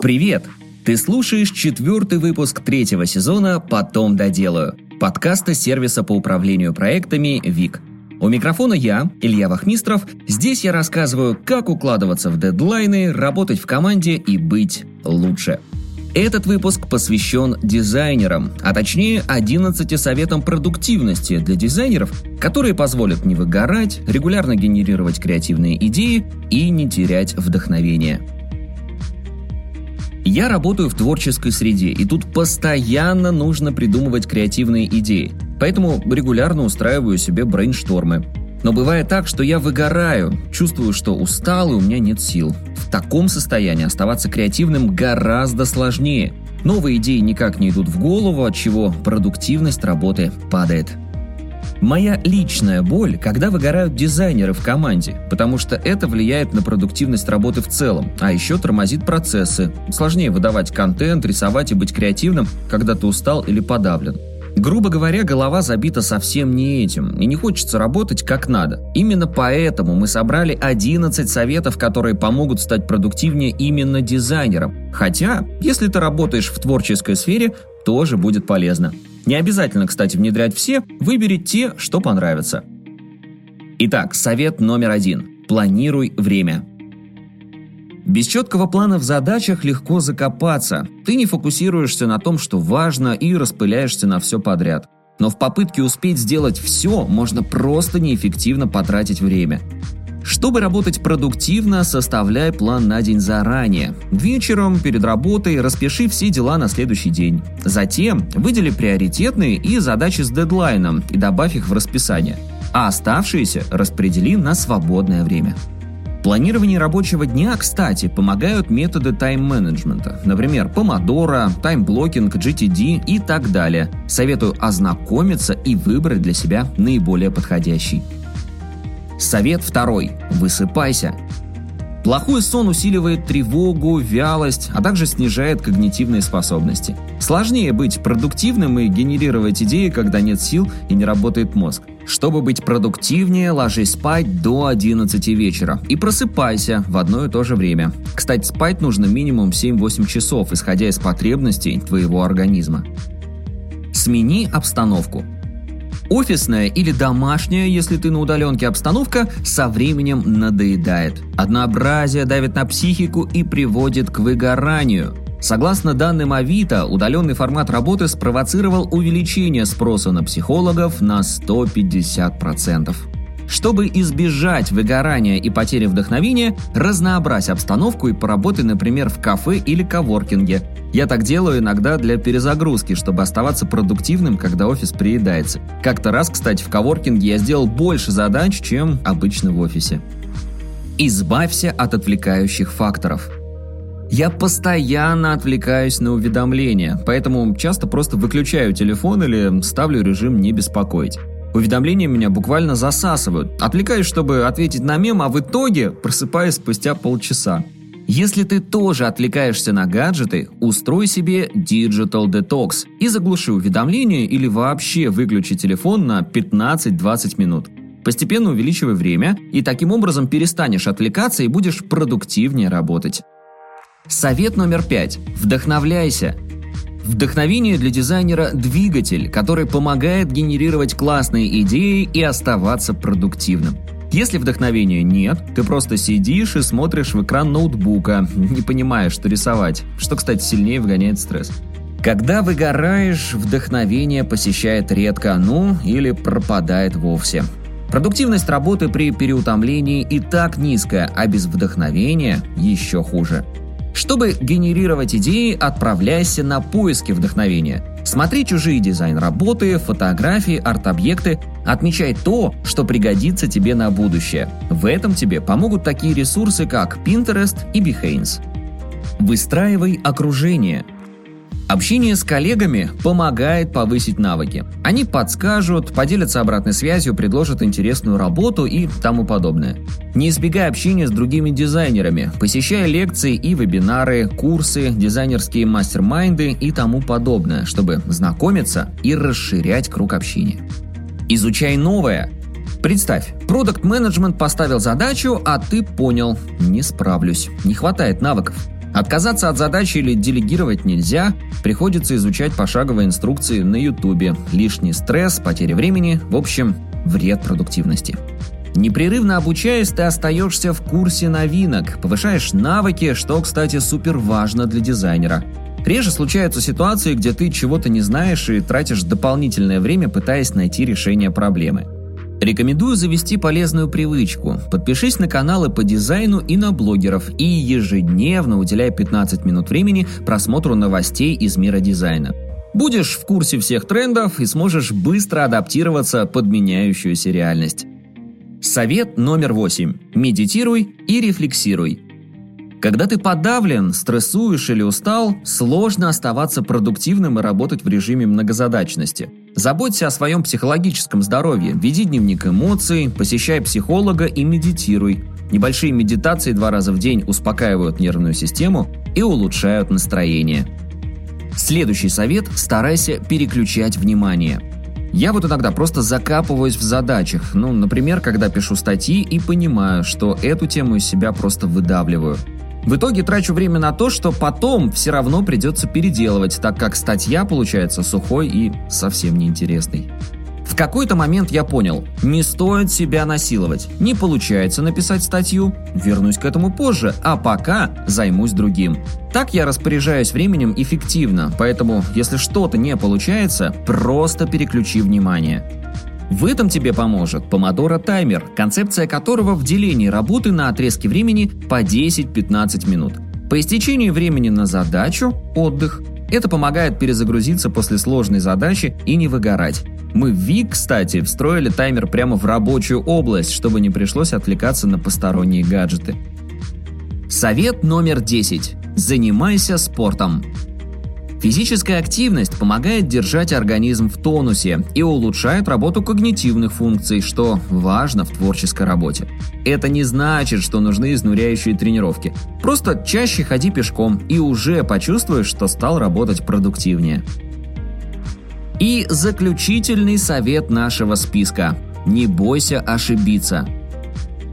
Привет! Ты слушаешь четвертый выпуск третьего сезона «Потом доделаю» подкаста сервиса по управлению проектами ВИК. У микрофона я, Илья Вахмистров. Здесь я рассказываю, как укладываться в дедлайны, работать в команде и быть лучше. Этот выпуск посвящен дизайнерам, а точнее 11 советам продуктивности для дизайнеров, которые позволят не выгорать, регулярно генерировать креативные идеи и не терять вдохновение. Я работаю в творческой среде, и тут постоянно нужно придумывать креативные идеи, поэтому регулярно устраиваю себе брейнштормы. Но бывает так, что я выгораю, чувствую, что устал и у меня нет сил. В таком состоянии оставаться креативным гораздо сложнее. Новые идеи никак не идут в голову, от чего продуктивность работы падает. Моя личная боль, когда выгорают дизайнеры в команде, потому что это влияет на продуктивность работы в целом, а еще тормозит процессы. Сложнее выдавать контент, рисовать и быть креативным, когда ты устал или подавлен. Грубо говоря, голова забита совсем не этим, и не хочется работать как надо. Именно поэтому мы собрали 11 советов, которые помогут стать продуктивнее именно дизайнером. Хотя, если ты работаешь в творческой сфере, тоже будет полезно. Не обязательно, кстати, внедрять все, выбери те, что понравятся. Итак, совет номер один. Планируй время. Без четкого плана в задачах легко закопаться. Ты не фокусируешься на том, что важно, и распыляешься на все подряд. Но в попытке успеть сделать все, можно просто неэффективно потратить время. Чтобы работать продуктивно, составляй план на день заранее. Вечером, перед работой, распиши все дела на следующий день. Затем выдели приоритетные и задачи с дедлайном и добавь их в расписание. А оставшиеся распредели на свободное время. Планирование рабочего дня, кстати, помогают методы тайм-менеджмента, например, Pomodoro, time blocking, GTD и так далее. Советую ознакомиться и выбрать для себя наиболее подходящий. Совет второй. Высыпайся. Плохой сон усиливает тревогу, вялость, а также снижает когнитивные способности. Сложнее быть продуктивным и генерировать идеи, когда нет сил и не работает мозг. Чтобы быть продуктивнее, ложись спать до 11 вечера и просыпайся в одно и то же время. Кстати, спать нужно минимум 7-8 часов, исходя из потребностей твоего организма. Смени обстановку. Офисная или домашняя, если ты на удаленке обстановка, со временем надоедает. Однообразие давит на психику и приводит к выгоранию. Согласно данным Авито, удаленный формат работы спровоцировал увеличение спроса на психологов на 150%. Чтобы избежать выгорания и потери вдохновения, разнообразь обстановку и поработай, например, в кафе или коворкинге. Я так делаю иногда для перезагрузки, чтобы оставаться продуктивным, когда офис приедается. Как-то раз, кстати, в коворкинге я сделал больше задач, чем обычно в офисе. Избавься от отвлекающих факторов – я постоянно отвлекаюсь на уведомления, поэтому часто просто выключаю телефон или ставлю режим «не беспокоить». Уведомления меня буквально засасывают. Отвлекаюсь, чтобы ответить на мем, а в итоге просыпаюсь спустя полчаса. Если ты тоже отвлекаешься на гаджеты, устрой себе Digital Detox и заглуши уведомления или вообще выключи телефон на 15-20 минут. Постепенно увеличивай время, и таким образом перестанешь отвлекаться и будешь продуктивнее работать. Совет номер пять. Вдохновляйся. Вдохновение для дизайнера – двигатель, который помогает генерировать классные идеи и оставаться продуктивным. Если вдохновения нет, ты просто сидишь и смотришь в экран ноутбука, не понимая, что рисовать, что, кстати, сильнее вгоняет стресс. Когда выгораешь, вдохновение посещает редко, ну или пропадает вовсе. Продуктивность работы при переутомлении и так низкая, а без вдохновения еще хуже. Чтобы генерировать идеи, отправляйся на поиски вдохновения. Смотри чужие дизайн-работы, фотографии, арт-объекты, отмечай то, что пригодится тебе на будущее. В этом тебе помогут такие ресурсы, как Pinterest и Behance. Выстраивай окружение – Общение с коллегами помогает повысить навыки. Они подскажут, поделятся обратной связью, предложат интересную работу и тому подобное. Не избегай общения с другими дизайнерами, посещай лекции и вебинары, курсы, дизайнерские мастер-майнды и тому подобное, чтобы знакомиться и расширять круг общения. Изучай новое. Представь, продукт менеджмент поставил задачу, а ты понял, не справлюсь, не хватает навыков. Отказаться от задачи или делегировать нельзя, приходится изучать пошаговые инструкции на ютубе. Лишний стресс, потеря времени, в общем, вред продуктивности. Непрерывно обучаясь, ты остаешься в курсе новинок, повышаешь навыки, что, кстати, супер важно для дизайнера. Реже случаются ситуации, где ты чего-то не знаешь и тратишь дополнительное время, пытаясь найти решение проблемы. Рекомендую завести полезную привычку. Подпишись на каналы по дизайну и на блогеров и ежедневно уделяй 15 минут времени просмотру новостей из мира дизайна. Будешь в курсе всех трендов и сможешь быстро адаптироваться под меняющуюся реальность. Совет номер восемь. Медитируй и рефлексируй. Когда ты подавлен, стрессуешь или устал, сложно оставаться продуктивным и работать в режиме многозадачности. Заботься о своем психологическом здоровье, веди дневник эмоций, посещай психолога и медитируй. Небольшие медитации два раза в день успокаивают нервную систему и улучшают настроение. Следующий совет – старайся переключать внимание – я вот иногда просто закапываюсь в задачах, ну, например, когда пишу статьи и понимаю, что эту тему из себя просто выдавливаю. В итоге трачу время на то, что потом все равно придется переделывать, так как статья получается сухой и совсем неинтересной. В какой-то момент я понял, не стоит себя насиловать. Не получается написать статью, вернусь к этому позже, а пока займусь другим. Так я распоряжаюсь временем эффективно, поэтому если что-то не получается, просто переключи внимание. В этом тебе поможет Помодоро таймер, концепция которого в делении работы на отрезке времени по 10-15 минут. По истечении времени на задачу – отдых. Это помогает перезагрузиться после сложной задачи и не выгорать. Мы в ВИК, кстати, встроили таймер прямо в рабочую область, чтобы не пришлось отвлекаться на посторонние гаджеты. Совет номер 10. Занимайся спортом. Физическая активность помогает держать организм в тонусе и улучшает работу когнитивных функций, что важно в творческой работе. Это не значит, что нужны изнуряющие тренировки. Просто чаще ходи пешком и уже почувствуешь, что стал работать продуктивнее. И заключительный совет нашего списка. Не бойся ошибиться.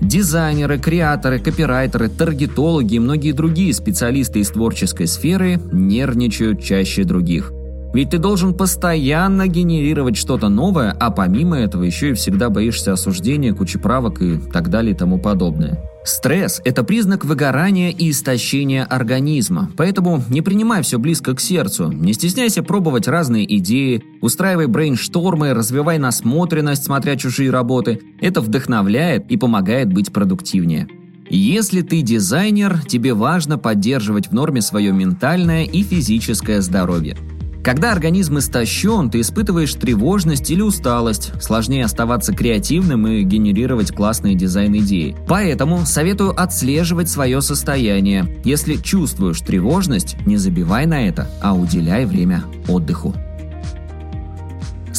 Дизайнеры, креаторы, копирайтеры, таргетологи и многие другие специалисты из творческой сферы нервничают чаще других. Ведь ты должен постоянно генерировать что-то новое, а помимо этого еще и всегда боишься осуждения, кучи правок и так далее и тому подобное. Стресс – это признак выгорания и истощения организма, поэтому не принимай все близко к сердцу, не стесняйся пробовать разные идеи, устраивай брейнштормы, развивай насмотренность, смотря чужие работы. Это вдохновляет и помогает быть продуктивнее. Если ты дизайнер, тебе важно поддерживать в норме свое ментальное и физическое здоровье – когда организм истощен, ты испытываешь тревожность или усталость, сложнее оставаться креативным и генерировать классные дизайн-идеи. Поэтому советую отслеживать свое состояние. Если чувствуешь тревожность, не забивай на это, а уделяй время отдыху.